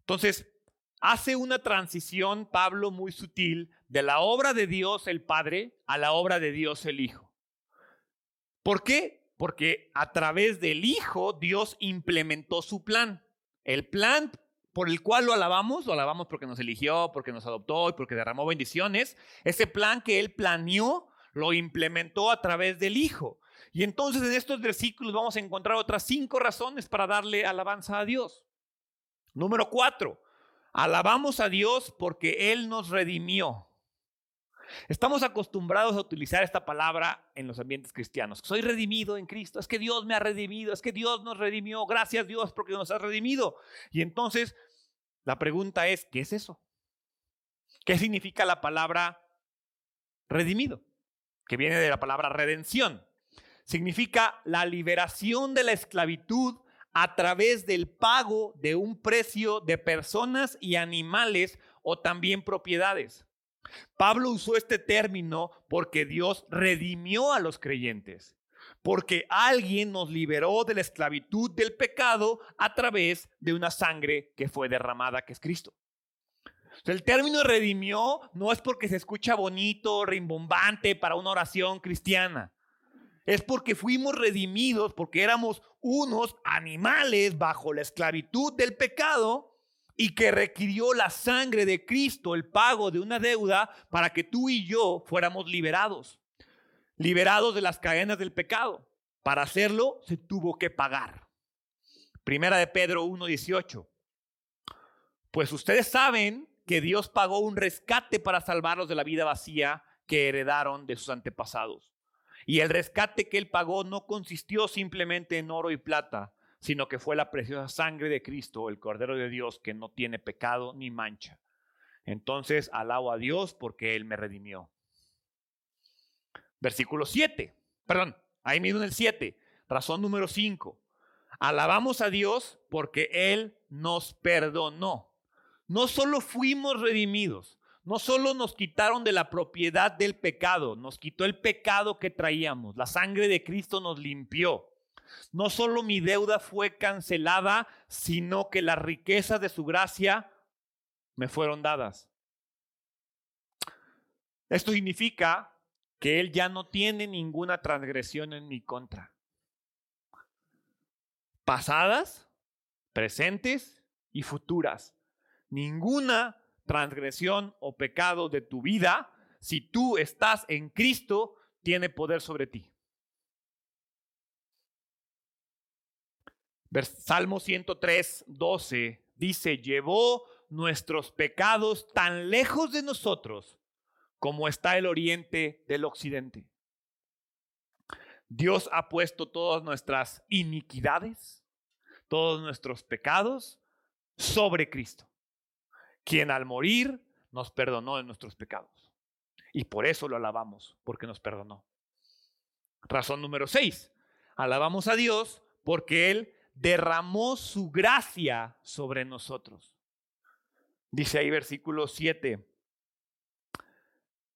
Entonces, hace una transición Pablo muy sutil de la obra de Dios el Padre a la obra de Dios el Hijo. ¿Por qué? Porque a través del Hijo Dios implementó su plan. El plan por el cual lo alabamos, lo alabamos porque nos eligió, porque nos adoptó y porque derramó bendiciones. Ese plan que Él planeó, lo implementó a través del Hijo. Y entonces en estos versículos vamos a encontrar otras cinco razones para darle alabanza a Dios. Número cuatro, alabamos a Dios porque Él nos redimió. Estamos acostumbrados a utilizar esta palabra en los ambientes cristianos. Soy redimido en Cristo, es que Dios me ha redimido, es que Dios nos redimió, gracias Dios porque nos ha redimido. Y entonces la pregunta es, ¿qué es eso? ¿Qué significa la palabra redimido? Que viene de la palabra redención. Significa la liberación de la esclavitud a través del pago de un precio de personas y animales o también propiedades. Pablo usó este término porque Dios redimió a los creyentes, porque alguien nos liberó de la esclavitud del pecado a través de una sangre que fue derramada, que es Cristo. El término redimió no es porque se escucha bonito, rimbombante para una oración cristiana. Es porque fuimos redimidos, porque éramos unos animales bajo la esclavitud del pecado y que requirió la sangre de Cristo, el pago de una deuda, para que tú y yo fuéramos liberados, liberados de las cadenas del pecado. Para hacerlo se tuvo que pagar. Primera de Pedro 1.18. Pues ustedes saben que Dios pagó un rescate para salvarlos de la vida vacía que heredaron de sus antepasados. Y el rescate que Él pagó no consistió simplemente en oro y plata, sino que fue la preciosa sangre de Cristo, el Cordero de Dios, que no tiene pecado ni mancha. Entonces alabo a Dios porque Él me redimió. Versículo 7, perdón, ahí mismo en el 7, razón número 5. Alabamos a Dios porque Él nos perdonó. No solo fuimos redimidos, no solo nos quitaron de la propiedad del pecado, nos quitó el pecado que traíamos. La sangre de Cristo nos limpió. No solo mi deuda fue cancelada, sino que las riquezas de su gracia me fueron dadas. Esto significa que Él ya no tiene ninguna transgresión en mi contra. Pasadas, presentes y futuras. Ninguna transgresión o pecado de tu vida, si tú estás en Cristo, tiene poder sobre ti. Salmo 103, 12 dice, llevó nuestros pecados tan lejos de nosotros como está el oriente del occidente. Dios ha puesto todas nuestras iniquidades, todos nuestros pecados sobre Cristo, quien al morir nos perdonó de nuestros pecados. Y por eso lo alabamos, porque nos perdonó. Razón número 6. Alabamos a Dios porque Él derramó su gracia sobre nosotros. Dice ahí versículo 7.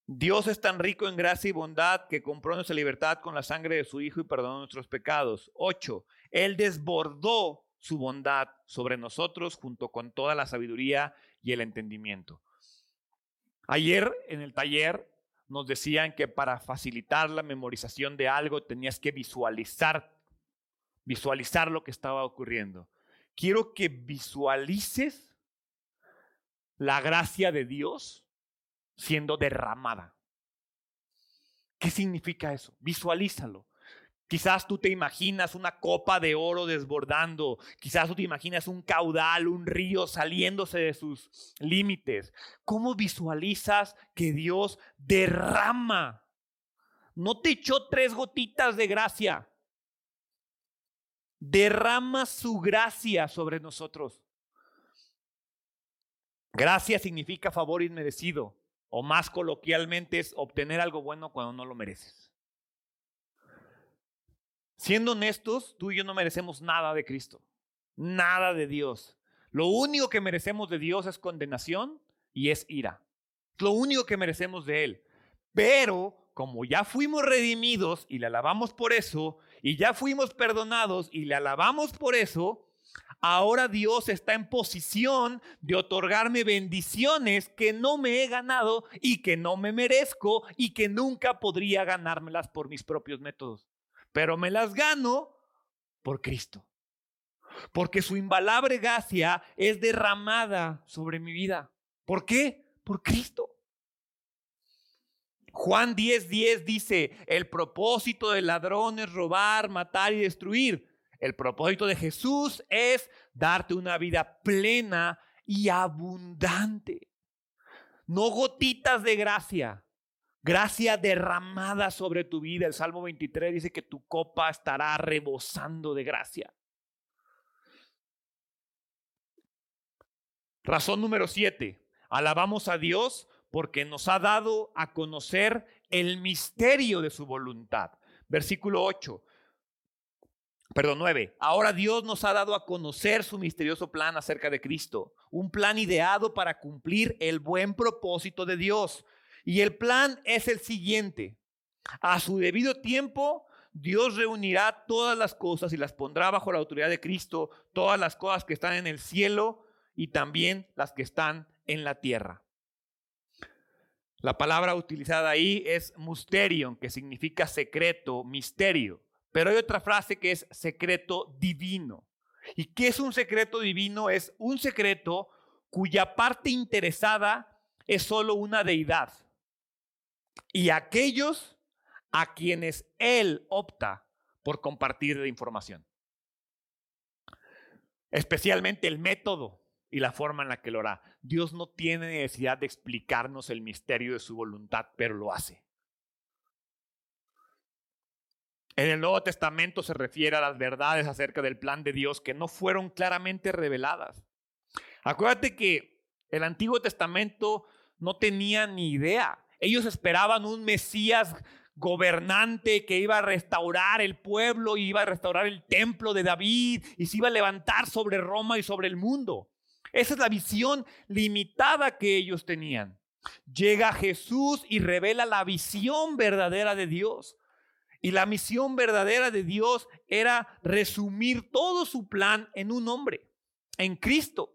Dios es tan rico en gracia y bondad que compró nuestra libertad con la sangre de su Hijo y perdonó nuestros pecados. 8. Él desbordó su bondad sobre nosotros junto con toda la sabiduría y el entendimiento. Ayer en el taller nos decían que para facilitar la memorización de algo tenías que visualizar visualizar lo que estaba ocurriendo. Quiero que visualices la gracia de Dios siendo derramada. ¿Qué significa eso? Visualízalo. Quizás tú te imaginas una copa de oro desbordando, quizás tú te imaginas un caudal, un río saliéndose de sus límites. ¿Cómo visualizas que Dios derrama? No te echó tres gotitas de gracia, derrama su gracia sobre nosotros. Gracia significa favor inmerecido, o más coloquialmente es obtener algo bueno cuando no lo mereces. Siendo honestos, tú y yo no merecemos nada de Cristo, nada de Dios. Lo único que merecemos de Dios es condenación y es ira. Lo único que merecemos de Él. Pero como ya fuimos redimidos y le alabamos por eso, y ya fuimos perdonados y le alabamos por eso, ahora Dios está en posición de otorgarme bendiciones que no me he ganado y que no me merezco y que nunca podría ganármelas por mis propios métodos. Pero me las gano por Cristo. Porque su invalable gracia es derramada sobre mi vida. ¿Por qué? Por Cristo. Juan 10:10 10 dice, el propósito del ladrón es robar, matar y destruir. El propósito de Jesús es darte una vida plena y abundante. No gotitas de gracia, gracia derramada sobre tu vida. El Salmo 23 dice que tu copa estará rebosando de gracia. Razón número 7. Alabamos a Dios porque nos ha dado a conocer el misterio de su voluntad. Versículo 8. Perdón, 9. Ahora Dios nos ha dado a conocer su misterioso plan acerca de Cristo, un plan ideado para cumplir el buen propósito de Dios. Y el plan es el siguiente. A su debido tiempo, Dios reunirá todas las cosas y las pondrá bajo la autoridad de Cristo, todas las cosas que están en el cielo y también las que están en la tierra. La palabra utilizada ahí es mysterion, que significa secreto, misterio. Pero hay otra frase que es secreto divino. ¿Y qué es un secreto divino? Es un secreto cuya parte interesada es solo una deidad. Y aquellos a quienes él opta por compartir la información. Especialmente el método y la forma en la que lo hará. Dios no tiene necesidad de explicarnos el misterio de su voluntad, pero lo hace. En el Nuevo Testamento se refiere a las verdades acerca del plan de Dios que no fueron claramente reveladas. Acuérdate que el Antiguo Testamento no tenía ni idea. Ellos esperaban un Mesías gobernante que iba a restaurar el pueblo, y iba a restaurar el templo de David y se iba a levantar sobre Roma y sobre el mundo. Esa es la visión limitada que ellos tenían. Llega Jesús y revela la visión verdadera de Dios. Y la misión verdadera de Dios era resumir todo su plan en un hombre, en Cristo.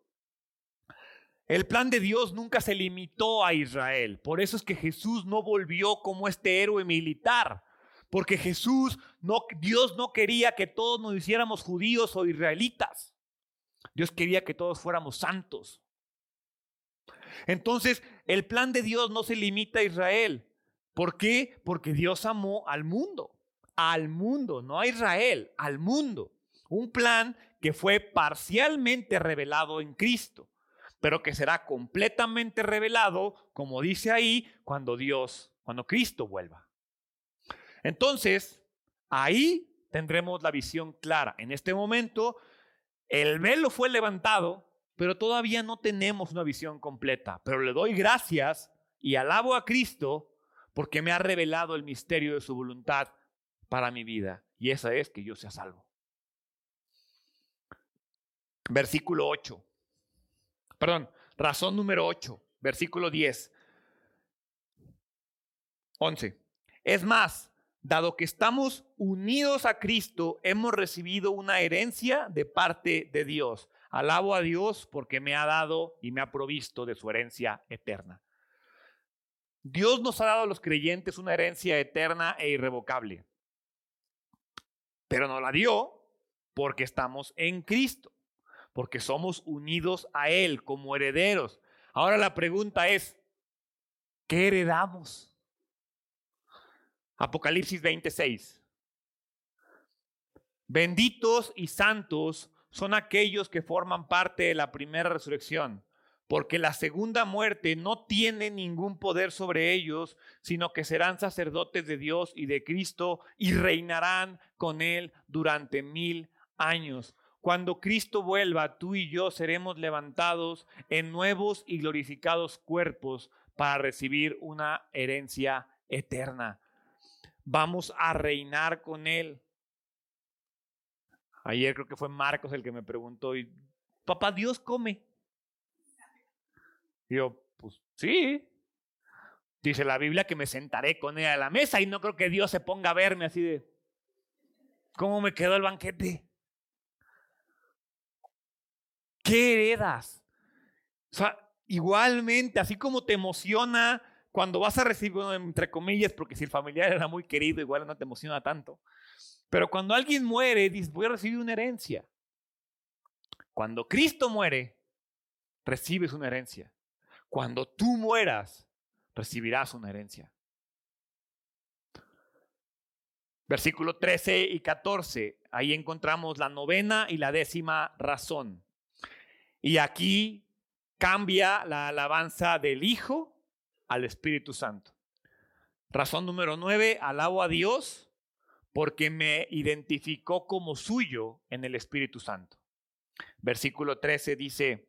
El plan de Dios nunca se limitó a Israel. Por eso es que Jesús no volvió como este héroe militar. Porque Jesús, no, Dios no quería que todos nos hiciéramos judíos o israelitas. Dios quería que todos fuéramos santos. Entonces, el plan de Dios no se limita a Israel. ¿Por qué? Porque Dios amó al mundo, al mundo, no a Israel, al mundo. Un plan que fue parcialmente revelado en Cristo, pero que será completamente revelado, como dice ahí, cuando Dios, cuando Cristo vuelva. Entonces, ahí tendremos la visión clara. En este momento, el velo fue levantado, pero todavía no tenemos una visión completa. Pero le doy gracias y alabo a Cristo porque me ha revelado el misterio de su voluntad para mi vida. Y esa es que yo sea salvo. Versículo 8. Perdón, razón número 8, versículo 10. 11. Es más, Dado que estamos unidos a Cristo, hemos recibido una herencia de parte de Dios. Alabo a Dios porque me ha dado y me ha provisto de su herencia eterna. Dios nos ha dado a los creyentes una herencia eterna e irrevocable, pero nos la dio porque estamos en Cristo, porque somos unidos a Él como herederos. Ahora la pregunta es, ¿qué heredamos? Apocalipsis 26. Benditos y santos son aquellos que forman parte de la primera resurrección, porque la segunda muerte no tiene ningún poder sobre ellos, sino que serán sacerdotes de Dios y de Cristo y reinarán con Él durante mil años. Cuando Cristo vuelva, tú y yo seremos levantados en nuevos y glorificados cuerpos para recibir una herencia eterna vamos a reinar con Él. Ayer creo que fue Marcos el que me preguntó, papá, Dios come. Y yo, pues sí. Dice la Biblia que me sentaré con Él a la mesa y no creo que Dios se ponga a verme así de, ¿cómo me quedó el banquete? ¿Qué heredas? O sea, igualmente, así como te emociona cuando vas a recibir, entre comillas, porque si el familiar era muy querido, igual no te emociona tanto. Pero cuando alguien muere, dices, voy a recibir una herencia. Cuando Cristo muere, recibes una herencia. Cuando tú mueras, recibirás una herencia. Versículo 13 y 14, ahí encontramos la novena y la décima razón. Y aquí cambia la alabanza del Hijo al Espíritu Santo. Razón número nueve, alabo a Dios porque me identificó como suyo en el Espíritu Santo. Versículo 13 dice,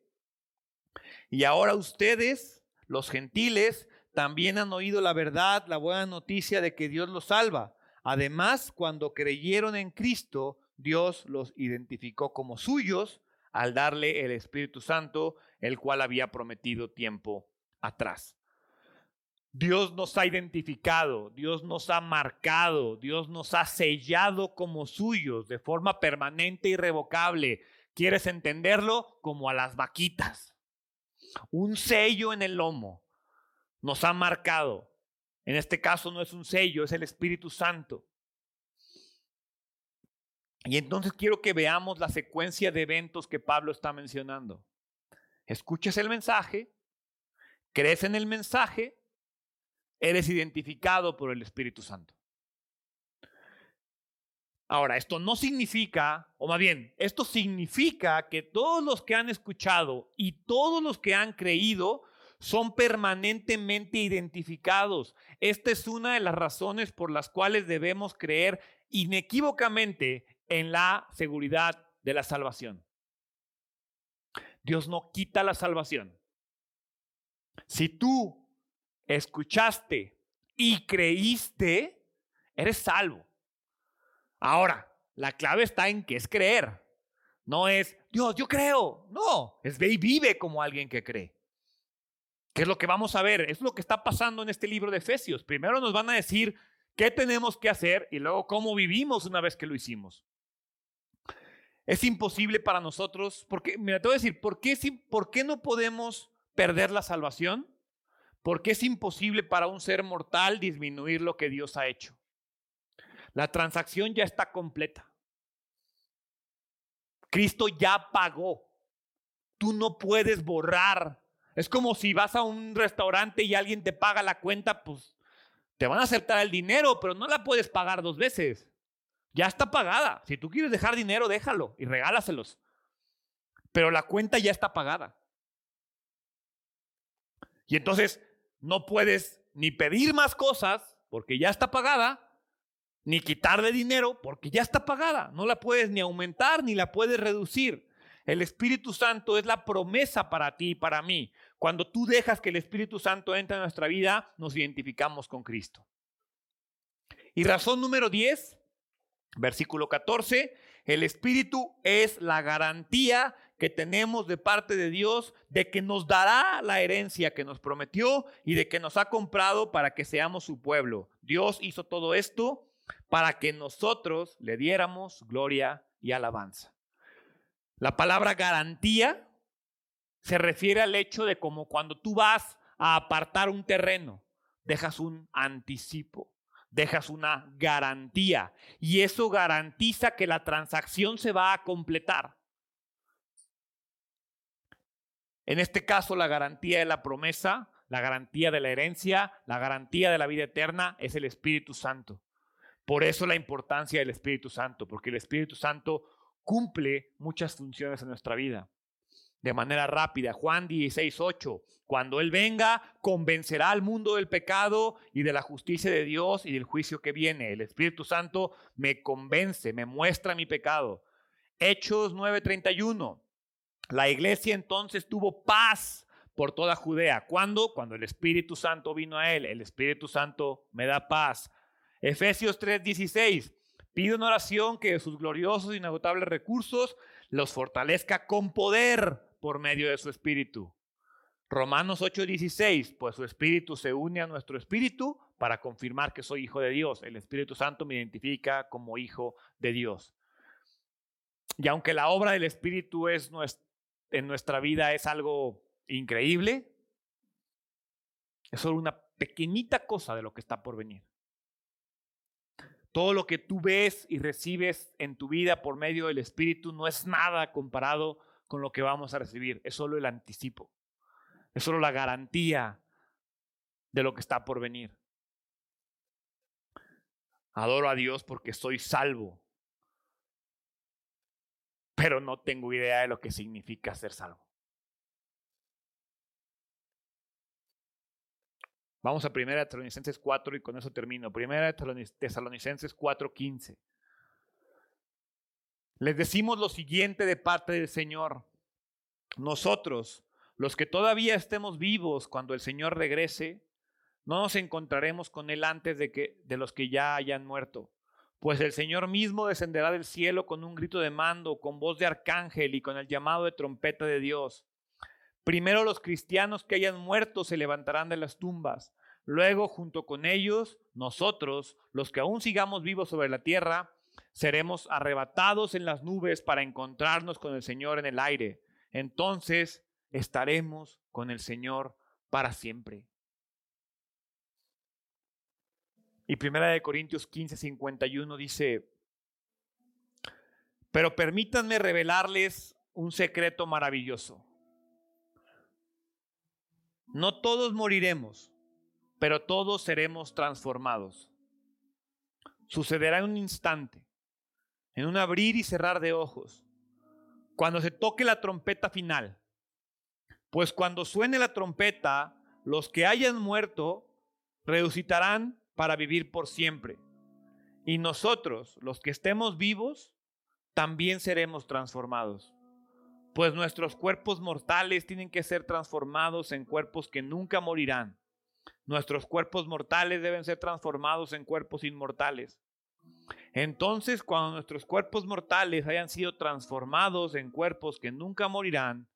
y ahora ustedes, los gentiles, también han oído la verdad, la buena noticia de que Dios los salva. Además, cuando creyeron en Cristo, Dios los identificó como suyos al darle el Espíritu Santo, el cual había prometido tiempo atrás. Dios nos ha identificado, Dios nos ha marcado, Dios nos ha sellado como suyos de forma permanente irrevocable. ¿Quieres entenderlo? Como a las vaquitas. Un sello en el lomo nos ha marcado. En este caso no es un sello, es el Espíritu Santo. Y entonces quiero que veamos la secuencia de eventos que Pablo está mencionando. Escuches el mensaje, crees en el mensaje eres identificado por el Espíritu Santo. Ahora, esto no significa, o más bien, esto significa que todos los que han escuchado y todos los que han creído son permanentemente identificados. Esta es una de las razones por las cuales debemos creer inequívocamente en la seguridad de la salvación. Dios no quita la salvación. Si tú escuchaste y creíste, eres salvo. Ahora, la clave está en que es creer. No es, Dios, yo creo. No, es ve y vive como alguien que cree. ¿Qué es lo que vamos a ver? Es lo que está pasando en este libro de Efesios. Primero nos van a decir qué tenemos que hacer y luego cómo vivimos una vez que lo hicimos. Es imposible para nosotros, porque, mira, te voy a decir, ¿por qué, ¿por qué no podemos perder la salvación? Porque es imposible para un ser mortal disminuir lo que Dios ha hecho. La transacción ya está completa. Cristo ya pagó. Tú no puedes borrar. Es como si vas a un restaurante y alguien te paga la cuenta, pues te van a aceptar el dinero, pero no la puedes pagar dos veces. Ya está pagada. Si tú quieres dejar dinero, déjalo y regálaselos. pero la cuenta ya está pagada. Y entonces no puedes ni pedir más cosas porque ya está pagada, ni quitarle dinero porque ya está pagada. No la puedes ni aumentar ni la puedes reducir. El Espíritu Santo es la promesa para ti y para mí. Cuando tú dejas que el Espíritu Santo entre en nuestra vida, nos identificamos con Cristo. Y razón número 10, versículo 14, el Espíritu es la garantía que tenemos de parte de Dios de que nos dará la herencia que nos prometió y de que nos ha comprado para que seamos su pueblo. Dios hizo todo esto para que nosotros le diéramos gloria y alabanza. La palabra garantía se refiere al hecho de como cuando tú vas a apartar un terreno, dejas un anticipo, dejas una garantía y eso garantiza que la transacción se va a completar. En este caso, la garantía de la promesa, la garantía de la herencia, la garantía de la vida eterna es el Espíritu Santo. Por eso la importancia del Espíritu Santo, porque el Espíritu Santo cumple muchas funciones en nuestra vida de manera rápida. Juan 16, 8. Cuando Él venga, convencerá al mundo del pecado y de la justicia de Dios y del juicio que viene. El Espíritu Santo me convence, me muestra mi pecado. Hechos 9:31. La iglesia entonces tuvo paz por toda Judea. ¿Cuándo? Cuando el Espíritu Santo vino a él. El Espíritu Santo me da paz. Efesios 3:16. Pido en oración que sus gloriosos e inagotables recursos los fortalezca con poder por medio de su Espíritu. Romanos 8:16, pues su Espíritu se une a nuestro Espíritu para confirmar que soy hijo de Dios. El Espíritu Santo me identifica como hijo de Dios. Y aunque la obra del Espíritu es en nuestra vida es algo increíble, es solo una pequeñita cosa de lo que está por venir. Todo lo que tú ves y recibes en tu vida por medio del Espíritu no es nada comparado con lo que vamos a recibir. Es solo el anticipo. Es solo la garantía de lo que está por venir. Adoro a Dios porque soy salvo. Pero no tengo idea de lo que significa ser salvo. Vamos a 1 Tesalonicenses 4 y con eso termino. 1 Tesalonicenses 4:15. Les decimos lo siguiente de parte del Señor. Nosotros, los que todavía estemos vivos cuando el Señor regrese, no nos encontraremos con Él antes de, que, de los que ya hayan muerto. Pues el Señor mismo descenderá del cielo con un grito de mando, con voz de arcángel y con el llamado de trompeta de Dios Primero los cristianos que hayan muerto se levantarán de las tumbas. Luego, junto con ellos, nosotros, los que aún sigamos vivos sobre la tierra, seremos arrebatados en las nubes para encontrarnos con el Señor en el aire. Entonces estaremos con el Señor para siempre. Y primera de Corintios 15, 51 dice, pero permítanme revelarles un secreto maravilloso. No todos moriremos, pero todos seremos transformados. Sucederá en un instante, en un abrir y cerrar de ojos, cuando se toque la trompeta final. Pues cuando suene la trompeta, los que hayan muerto resucitarán para vivir por siempre. Y nosotros, los que estemos vivos, también seremos transformados pues nuestros cuerpos mortales tienen que ser transformados en cuerpos que nunca morirán. Nuestros cuerpos mortales deben ser transformados en cuerpos inmortales. Entonces, cuando nuestros cuerpos mortales hayan sido transformados en cuerpos que nunca morirán,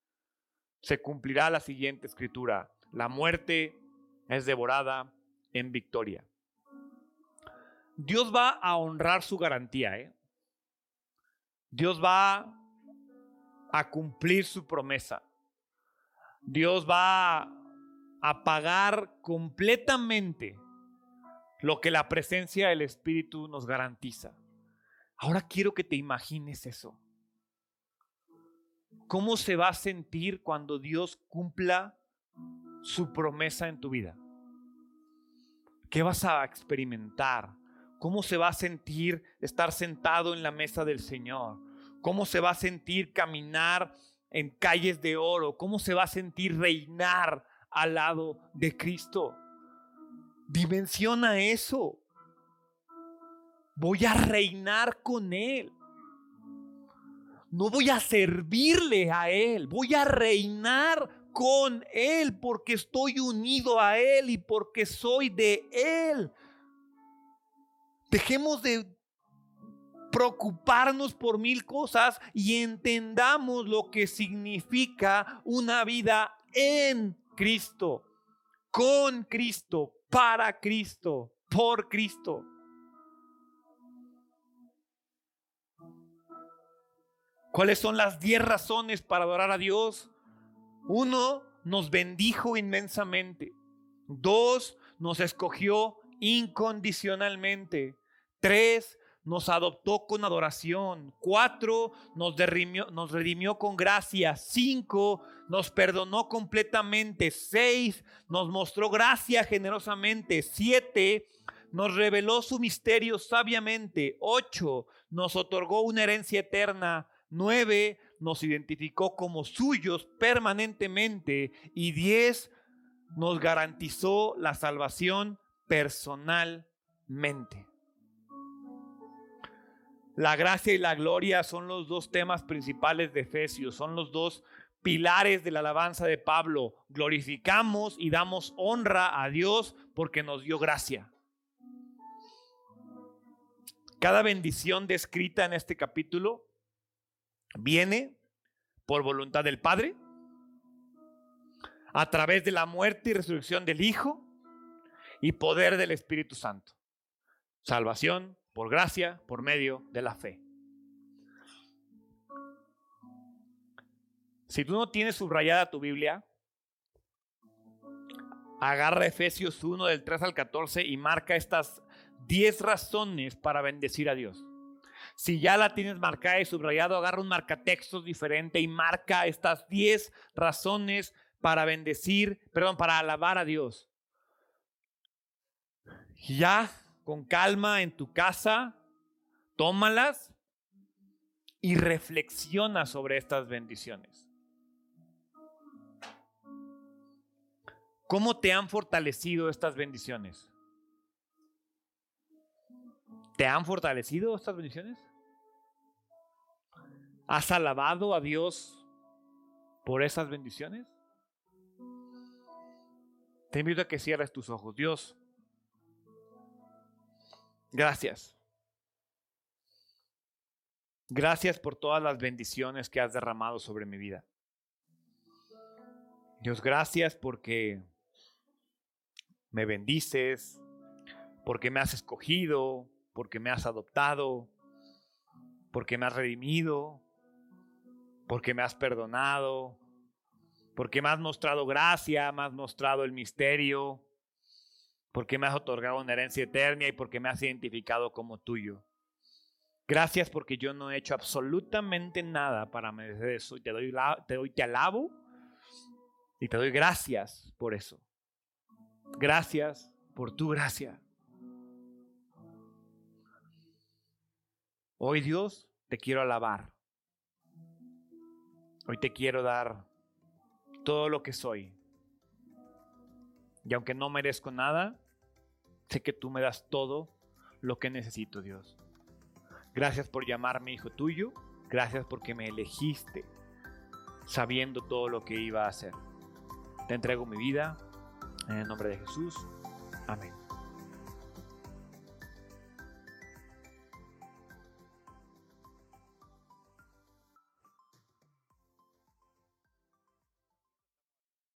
se cumplirá la siguiente escritura. La muerte es devorada en victoria. Dios va a honrar su garantía. ¿eh? Dios va a cumplir su promesa. Dios va a pagar completamente lo que la presencia del Espíritu nos garantiza. Ahora quiero que te imagines eso. ¿Cómo se va a sentir cuando Dios cumpla su promesa en tu vida? ¿Qué vas a experimentar? ¿Cómo se va a sentir estar sentado en la mesa del Señor? cómo se va a sentir caminar en calles de oro? ¿Cómo se va a sentir reinar al lado de Cristo? Dimensiona eso. Voy a reinar con Él. No voy a servirle a Él, voy a reinar con Él porque estoy unido a Él y porque soy de Él. Dejemos de preocuparnos por mil cosas y entendamos lo que significa una vida en Cristo, con Cristo, para Cristo, por Cristo. ¿Cuáles son las diez razones para adorar a Dios? Uno, nos bendijo inmensamente. Dos, nos escogió incondicionalmente. Tres, nos adoptó con adoración. Cuatro, nos, nos redimió con gracia. Cinco, nos perdonó completamente. Seis, nos mostró gracia generosamente. Siete, nos reveló su misterio sabiamente. Ocho, nos otorgó una herencia eterna. 9 nos identificó como suyos permanentemente y 10 nos garantizó la salvación personalmente. La gracia y la gloria son los dos temas principales de Efesios, son los dos pilares de la alabanza de Pablo. Glorificamos y damos honra a Dios porque nos dio gracia. Cada bendición descrita en este capítulo viene por voluntad del Padre, a través de la muerte y resurrección del Hijo y poder del Espíritu Santo. Salvación por gracia, por medio de la fe. Si tú no tienes subrayada tu Biblia, agarra Efesios 1 del 3 al 14 y marca estas 10 razones para bendecir a Dios. Si ya la tienes marcada y subrayado, agarra un marcatextos diferente y marca estas 10 razones para bendecir, perdón, para alabar a Dios. Ya, con calma en tu casa, tómalas y reflexiona sobre estas bendiciones. ¿Cómo te han fortalecido estas bendiciones? ¿Te han fortalecido estas bendiciones? ¿Has alabado a Dios por esas bendiciones? Te invito a que cierres tus ojos. Dios, gracias. Gracias por todas las bendiciones que has derramado sobre mi vida. Dios, gracias porque me bendices, porque me has escogido, porque me has adoptado, porque me has redimido, porque me has perdonado, porque me has mostrado gracia, me has mostrado el misterio, porque me has otorgado una herencia eterna y porque me has identificado como tuyo. Gracias porque yo no he hecho absolutamente nada para merecer eso y te doy, te doy, te alabo y te doy gracias por eso. Gracias por tu gracia. Hoy Dios te quiero alabar. Hoy te quiero dar todo lo que soy. Y aunque no merezco nada, sé que tú me das todo lo que necesito, Dios. Gracias por llamarme hijo tuyo. Gracias porque me elegiste sabiendo todo lo que iba a hacer. Te entrego mi vida en el nombre de Jesús. Amén.